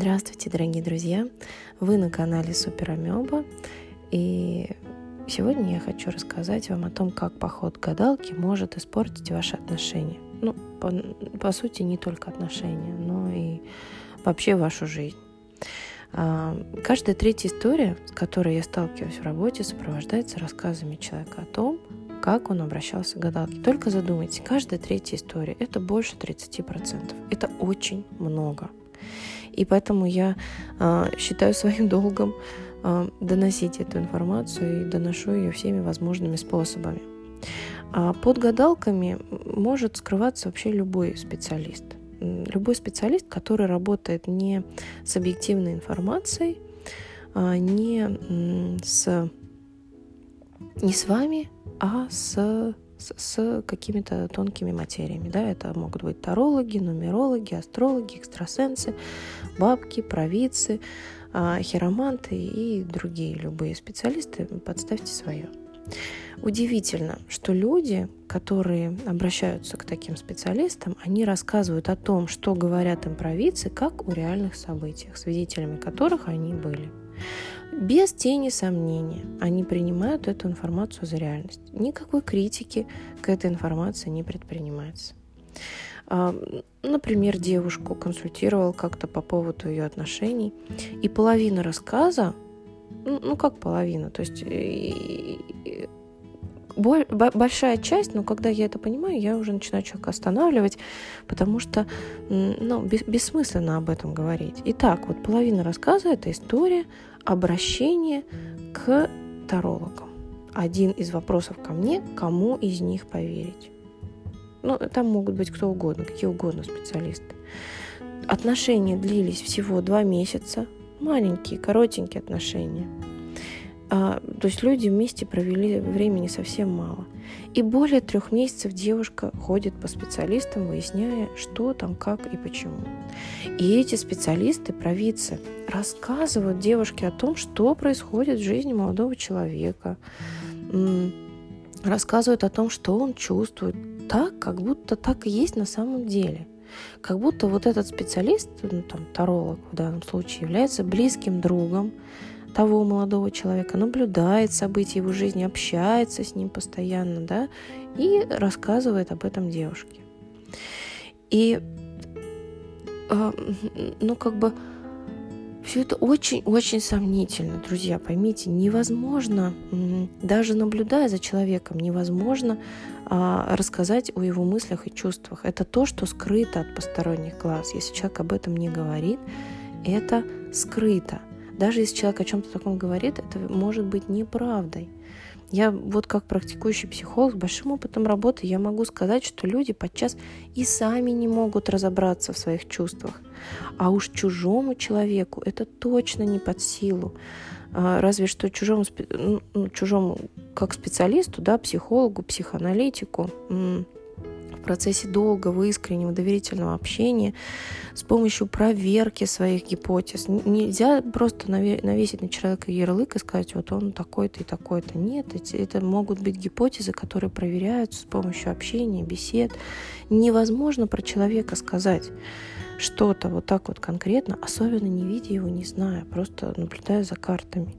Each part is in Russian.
Здравствуйте, дорогие друзья! Вы на канале Супер Амеба, и сегодня я хочу рассказать вам о том, как поход к гадалке может испортить ваши отношения. Ну, по, по сути, не только отношения, но и вообще вашу жизнь. А, каждая третья история, с которой я сталкиваюсь в работе, сопровождается рассказами человека о том, как он обращался к гадалке. Только задумайтесь, каждая третья история – это больше 30%. Это очень много. И поэтому я э, считаю своим долгом э, доносить эту информацию и доношу ее всеми возможными способами. А под гадалками может скрываться вообще любой специалист. Любой специалист, который работает не с объективной информацией, а не с, не с вами, а с с, с какими-то тонкими материями. Да? Это могут быть тарологи, нумерологи, астрологи, экстрасенсы, бабки, провидцы, а, хироманты и другие любые специалисты. Подставьте свое. Удивительно, что люди, которые обращаются к таким специалистам, они рассказывают о том, что говорят им провидцы, как о реальных событиях, свидетелями которых они были. Без тени сомнения они принимают эту информацию за реальность. Никакой критики к этой информации не предпринимается. А, например, девушку консультировал как-то по поводу ее отношений, и половина рассказа, ну, ну как половина, то есть большая часть, но когда я это понимаю, я уже начинаю человека останавливать, потому что ну, бессмысленно об этом говорить. Итак, вот половина рассказа – это история обращения к тарологам. Один из вопросов ко мне – кому из них поверить? Ну, там могут быть кто угодно, какие угодно специалисты. Отношения длились всего два месяца, маленькие, коротенькие отношения – а, то есть люди вместе провели времени совсем мало. И более трех месяцев девушка ходит по специалистам, выясняя, что там, как и почему. И эти специалисты, провидцы, рассказывают девушке о том, что происходит в жизни молодого человека, рассказывают о том, что он чувствует, так, как будто так и есть на самом деле. Как будто вот этот специалист, ну, там, таролог в данном случае, является близким другом, того молодого человека, наблюдает события его жизни, общается с ним постоянно, да, и рассказывает об этом девушке. И, э, ну, как бы, все это очень-очень сомнительно, друзья, поймите, невозможно, даже наблюдая за человеком, невозможно а, рассказать о его мыслях и чувствах. Это то, что скрыто от посторонних глаз. Если человек об этом не говорит, это скрыто. Даже если человек о чем-то таком говорит, это может быть неправдой. Я вот как практикующий психолог с большим опытом работы, я могу сказать, что люди подчас и сами не могут разобраться в своих чувствах. А уж чужому человеку это точно не под силу. А, разве что чужому, ну, чужому как специалисту, да, психологу, психоаналитику, в процессе долгого, искреннего, доверительного общения с помощью проверки своих гипотез. Нельзя просто навесить на человека ярлык и сказать, вот он такой-то и такой-то. Нет, это могут быть гипотезы, которые проверяются с помощью общения, бесед. Невозможно про человека сказать что-то вот так вот конкретно, особенно не видя его, не зная, просто наблюдая за картами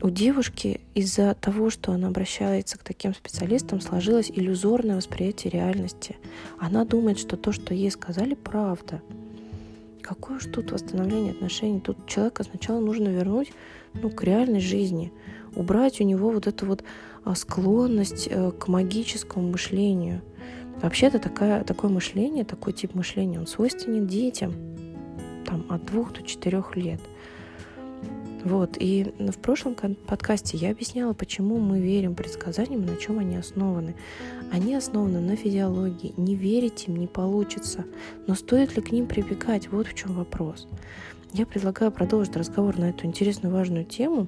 у девушки из-за того, что она обращается к таким специалистам, сложилось иллюзорное восприятие реальности. Она думает, что то, что ей сказали, правда. Какое уж тут восстановление отношений? Тут человека сначала нужно вернуть ну, к реальной жизни, убрать у него вот эту вот а, склонность э, к магическому мышлению. Вообще-то такая, такое мышление, такой тип мышления, он свойственен детям там, от двух до четырех лет – вот, и в прошлом подкасте я объясняла, почему мы верим предсказаниям и на чем они основаны. Они основаны на физиологии. Не верить им не получится. Но стоит ли к ним прибегать? Вот в чем вопрос. Я предлагаю продолжить разговор на эту интересную, важную тему,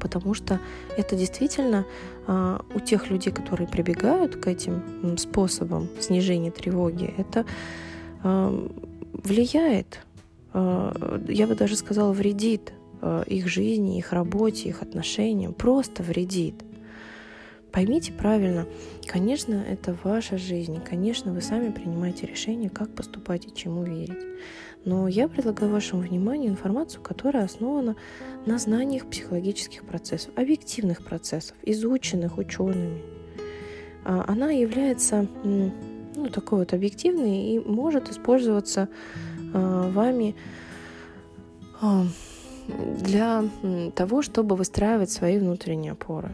потому что это действительно а, у тех людей, которые прибегают к этим способам снижения тревоги, это а, влияет я бы даже сказала, вредит э, их жизни, их работе, их отношениям, просто вредит. Поймите правильно, конечно, это ваша жизнь, конечно, вы сами принимаете решение, как поступать и чему верить. Но я предлагаю вашему вниманию информацию, которая основана на знаниях психологических процессов, объективных процессов, изученных учеными. А, она является ну, такой вот объективной и может использоваться вами а, для того, чтобы выстраивать свои внутренние опоры.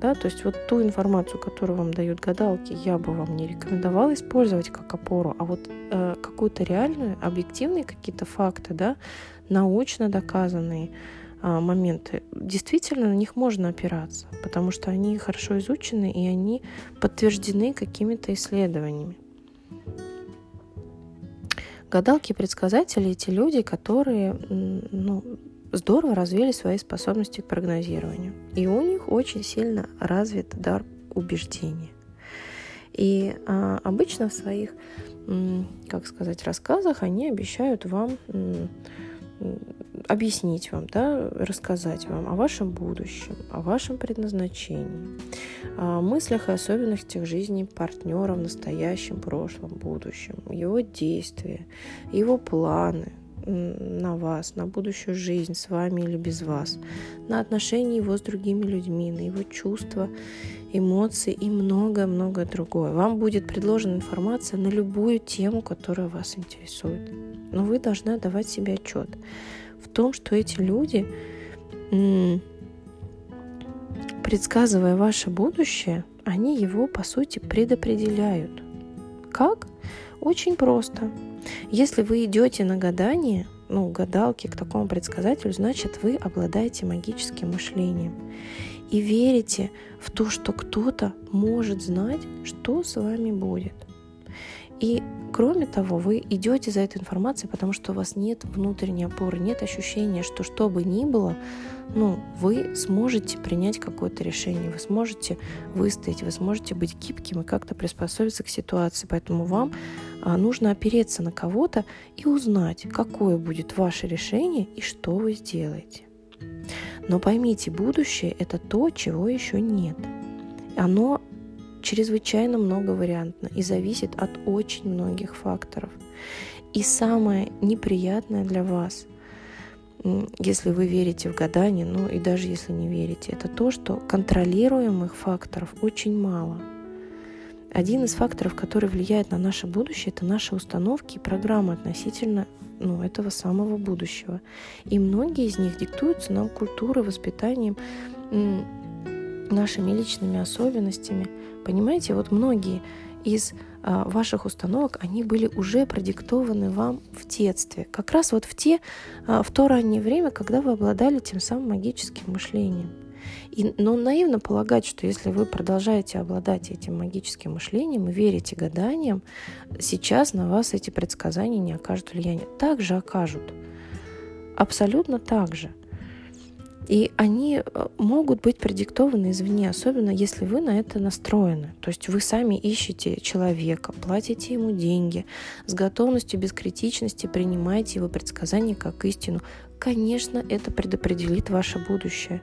Да, то есть вот ту информацию, которую вам дают гадалки, я бы вам не рекомендовала использовать как опору, а вот э, какую-то реальную, объективные какие-то факты, да, научно доказанные э, моменты, действительно на них можно опираться, потому что они хорошо изучены и они подтверждены какими-то исследованиями. Гадалки и предсказатели эти люди, которые ну, здорово развили свои способности к прогнозированию. И у них очень сильно развит дар убеждения. И а, обычно в своих, как сказать, рассказах они обещают вам объяснить вам, да, рассказать вам о вашем будущем, о вашем предназначении, о мыслях и особенностях жизни партнера в настоящем, прошлом, будущем, его действия, его планы, на вас, на будущую жизнь с вами или без вас, на отношения его с другими людьми, на его чувства, эмоции и многое-многое другое. Вам будет предложена информация на любую тему, которая вас интересует. Но вы должны давать себе отчет в том, что эти люди, предсказывая ваше будущее, они его, по сути, предопределяют. Как? Очень просто. Если вы идете на гадание, ну, гадалки к такому предсказателю, значит, вы обладаете магическим мышлением и верите в то, что кто-то может знать, что с вами будет. И кроме того, вы идете за этой информацией, потому что у вас нет внутренней опоры, нет ощущения, что что бы ни было, ну, вы сможете принять какое-то решение, вы сможете выстоять, вы сможете быть гибким и как-то приспособиться к ситуации. Поэтому вам а, нужно опереться на кого-то и узнать, какое будет ваше решение и что вы сделаете. Но поймите, будущее – это то, чего еще нет. Оно чрезвычайно многовариантно и зависит от очень многих факторов. И самое неприятное для вас, если вы верите в гадание, ну и даже если не верите, это то, что контролируемых факторов очень мало. Один из факторов, который влияет на наше будущее, это наши установки и программы относительно ну, этого самого будущего. И многие из них диктуются нам культурой, воспитанием, нашими личными особенностями. Понимаете, вот многие из а, ваших установок, они были уже продиктованы вам в детстве. Как раз вот в, те, а, в то раннее время, когда вы обладали тем самым магическим мышлением. И, но наивно полагать, что если вы продолжаете обладать этим магическим мышлением и верите гаданиям, сейчас на вас эти предсказания не окажут влияния. Также окажут. Абсолютно так же. И они э, могут быть продиктованы извне, особенно если вы на это настроены. То есть вы сами ищете человека, платите ему деньги, с готовностью, без критичности принимаете его предсказания как истину. Конечно, это предопределит ваше будущее.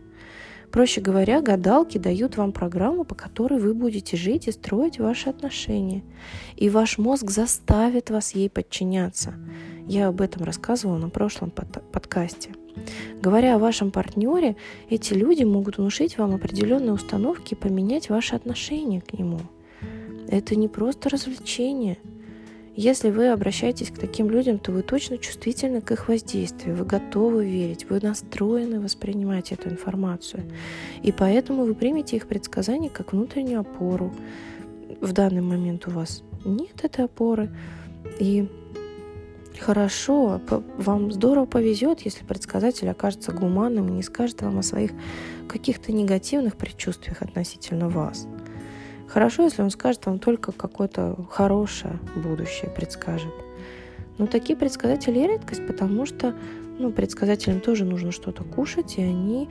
Проще говоря, гадалки дают вам программу, по которой вы будете жить и строить ваши отношения. И ваш мозг заставит вас ей подчиняться. Я об этом рассказывала на прошлом под подкасте. Говоря о вашем партнере, эти люди могут внушить вам определенные установки и поменять ваше отношение к нему. Это не просто развлечение. Если вы обращаетесь к таким людям, то вы точно чувствительны к их воздействию, вы готовы верить, вы настроены воспринимать эту информацию. И поэтому вы примете их предсказания как внутреннюю опору. В данный момент у вас нет этой опоры. И хорошо, вам здорово повезет, если предсказатель окажется гуманным и не скажет вам о своих каких-то негативных предчувствиях относительно вас. Хорошо, если он скажет вам только какое-то хорошее будущее, предскажет. Но такие предсказатели редкость, потому что ну, предсказателям тоже нужно что-то кушать, и они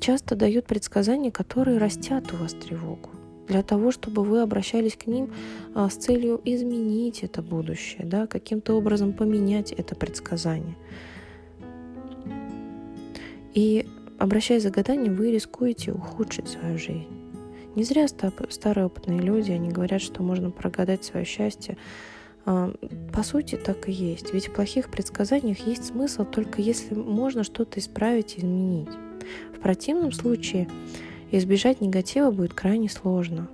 часто дают предсказания, которые растят у вас тревогу для того, чтобы вы обращались к ним а, с целью изменить это будущее, да, каким-то образом поменять это предсказание. И обращаясь за гаданием, вы рискуете ухудшить свою жизнь. Не зря старые опытные люди, они говорят, что можно прогадать свое счастье. А, по сути, так и есть. Ведь в плохих предсказаниях есть смысл только если можно что-то исправить и изменить. В противном случае избежать негатива будет крайне сложно.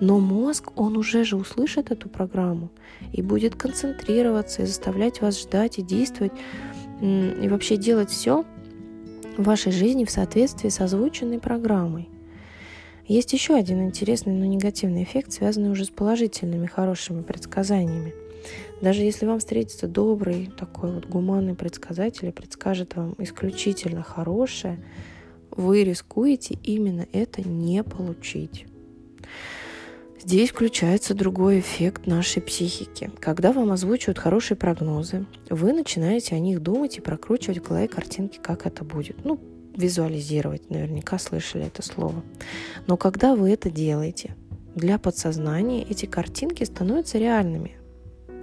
Но мозг, он уже же услышит эту программу и будет концентрироваться и заставлять вас ждать и действовать, и вообще делать все в вашей жизни в соответствии с озвученной программой. Есть еще один интересный, но негативный эффект, связанный уже с положительными, хорошими предсказаниями. Даже если вам встретится добрый, такой вот гуманный предсказатель и предскажет вам исключительно хорошее, вы рискуете именно это не получить. Здесь включается другой эффект нашей психики. Когда вам озвучивают хорошие прогнозы, вы начинаете о них думать и прокручивать в голове картинки, как это будет. Ну, визуализировать, наверняка слышали это слово. Но когда вы это делаете, для подсознания эти картинки становятся реальными,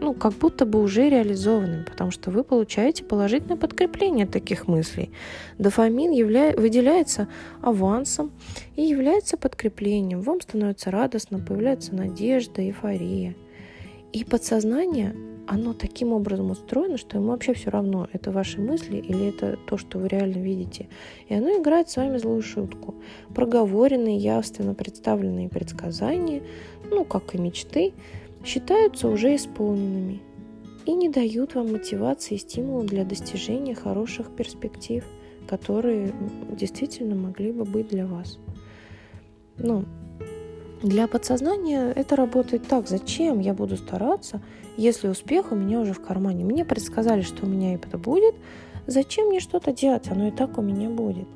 ну, как будто бы уже реализованными, потому что вы получаете положительное подкрепление таких мыслей. Дофамин явля... выделяется авансом и является подкреплением. Вам становится радостно, появляется надежда, эйфория. И подсознание, оно таким образом устроено, что ему вообще все равно, это ваши мысли или это то, что вы реально видите. И оно играет с вами злую шутку. Проговоренные, явственно представленные предсказания, ну, как и мечты, считаются уже исполненными и не дают вам мотивации и стимула для достижения хороших перспектив, которые действительно могли бы быть для вас. Ну, для подсознания это работает так. Зачем я буду стараться, если успех у меня уже в кармане? Мне предсказали, что у меня это будет. Зачем мне что-то делать? Оно и так у меня будет.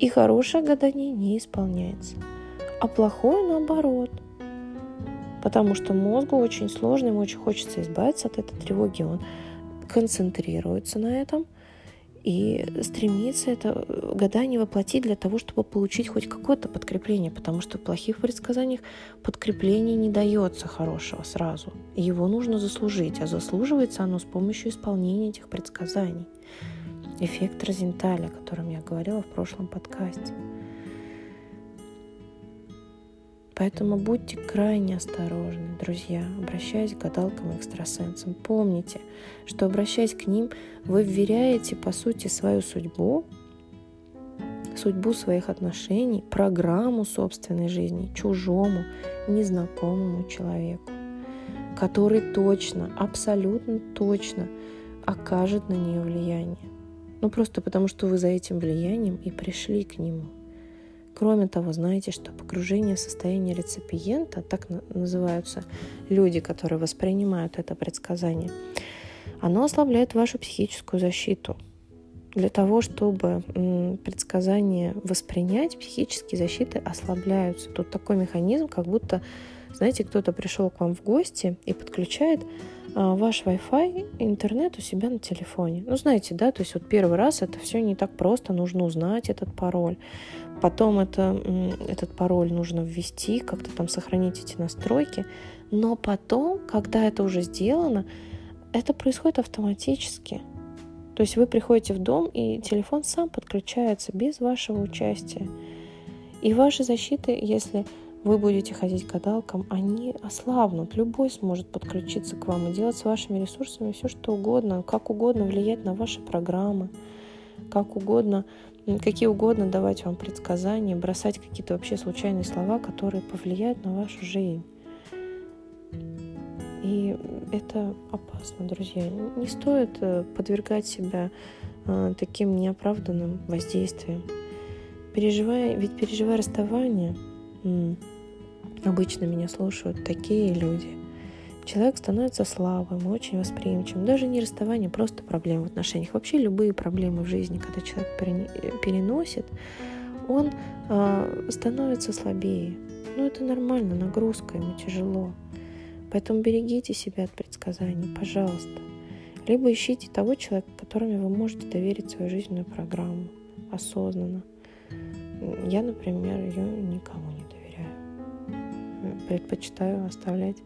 И хорошее гадание не исполняется. А плохое наоборот – потому что мозгу очень сложно, ему очень хочется избавиться от этой тревоги, он концентрируется на этом и стремится это гадание воплотить для того, чтобы получить хоть какое-то подкрепление, потому что в плохих предсказаниях подкрепление не дается хорошего сразу. Его нужно заслужить, а заслуживается оно с помощью исполнения этих предсказаний. Эффект Розенталя, о котором я говорила в прошлом подкасте. Поэтому будьте крайне осторожны, друзья, обращаясь к гадалкам и экстрасенсам. Помните, что обращаясь к ним, вы вверяете, по сути, свою судьбу, судьбу своих отношений, программу собственной жизни чужому, незнакомому человеку, который точно, абсолютно точно окажет на нее влияние. Ну просто потому, что вы за этим влиянием и пришли к нему – Кроме того, знаете, что погружение в состояние реципиента, так называются люди, которые воспринимают это предсказание, оно ослабляет вашу психическую защиту. Для того, чтобы предсказание воспринять, психические защиты ослабляются. Тут такой механизм, как будто, знаете, кто-то пришел к вам в гости и подключает а, ваш Wi-Fi интернет у себя на телефоне. Ну, знаете, да, то есть вот первый раз это все не так просто, нужно узнать этот пароль. Потом это, этот пароль нужно ввести, как-то там сохранить эти настройки. Но потом, когда это уже сделано, это происходит автоматически. То есть вы приходите в дом, и телефон сам подключается без вашего участия. И ваши защиты, если вы будете ходить к гадалкам, они ослабнут. Любой сможет подключиться к вам и делать с вашими ресурсами все, что угодно, как угодно влиять на ваши программы, как угодно какие угодно давать вам предсказания, бросать какие-то вообще случайные слова, которые повлияют на вашу жизнь. И это опасно, друзья. Не стоит э, подвергать себя э, таким неоправданным воздействиям. Переживая, ведь переживая расставание, обычно меня слушают такие люди – человек становится слабым, очень восприимчивым. Даже не расставание, просто проблемы в отношениях. Вообще любые проблемы в жизни, когда человек переносит, он э, становится слабее. Ну, это нормально, нагрузка, ему тяжело. Поэтому берегите себя от предсказаний, пожалуйста. Либо ищите того человека, которому вы можете доверить свою жизненную программу осознанно. Я, например, ее никому. Предпочитаю оставлять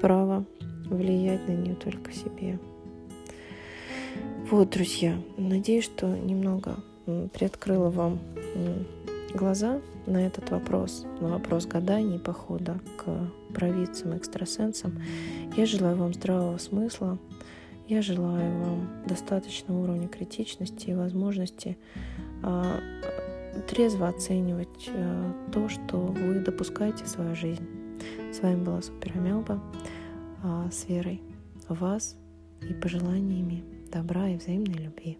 право влиять на нее только себе. Вот, друзья, надеюсь, что немного приоткрыла вам глаза на этот вопрос, на вопрос гаданий, похода к провидцам, экстрасенсам. Я желаю вам здравого смысла, я желаю вам достаточного уровня критичности и возможности а, трезво оценивать а, то, что вы допускаете в свою жизнь. С вами была Супер Амелба а, с верой в вас и пожеланиями добра и взаимной любви.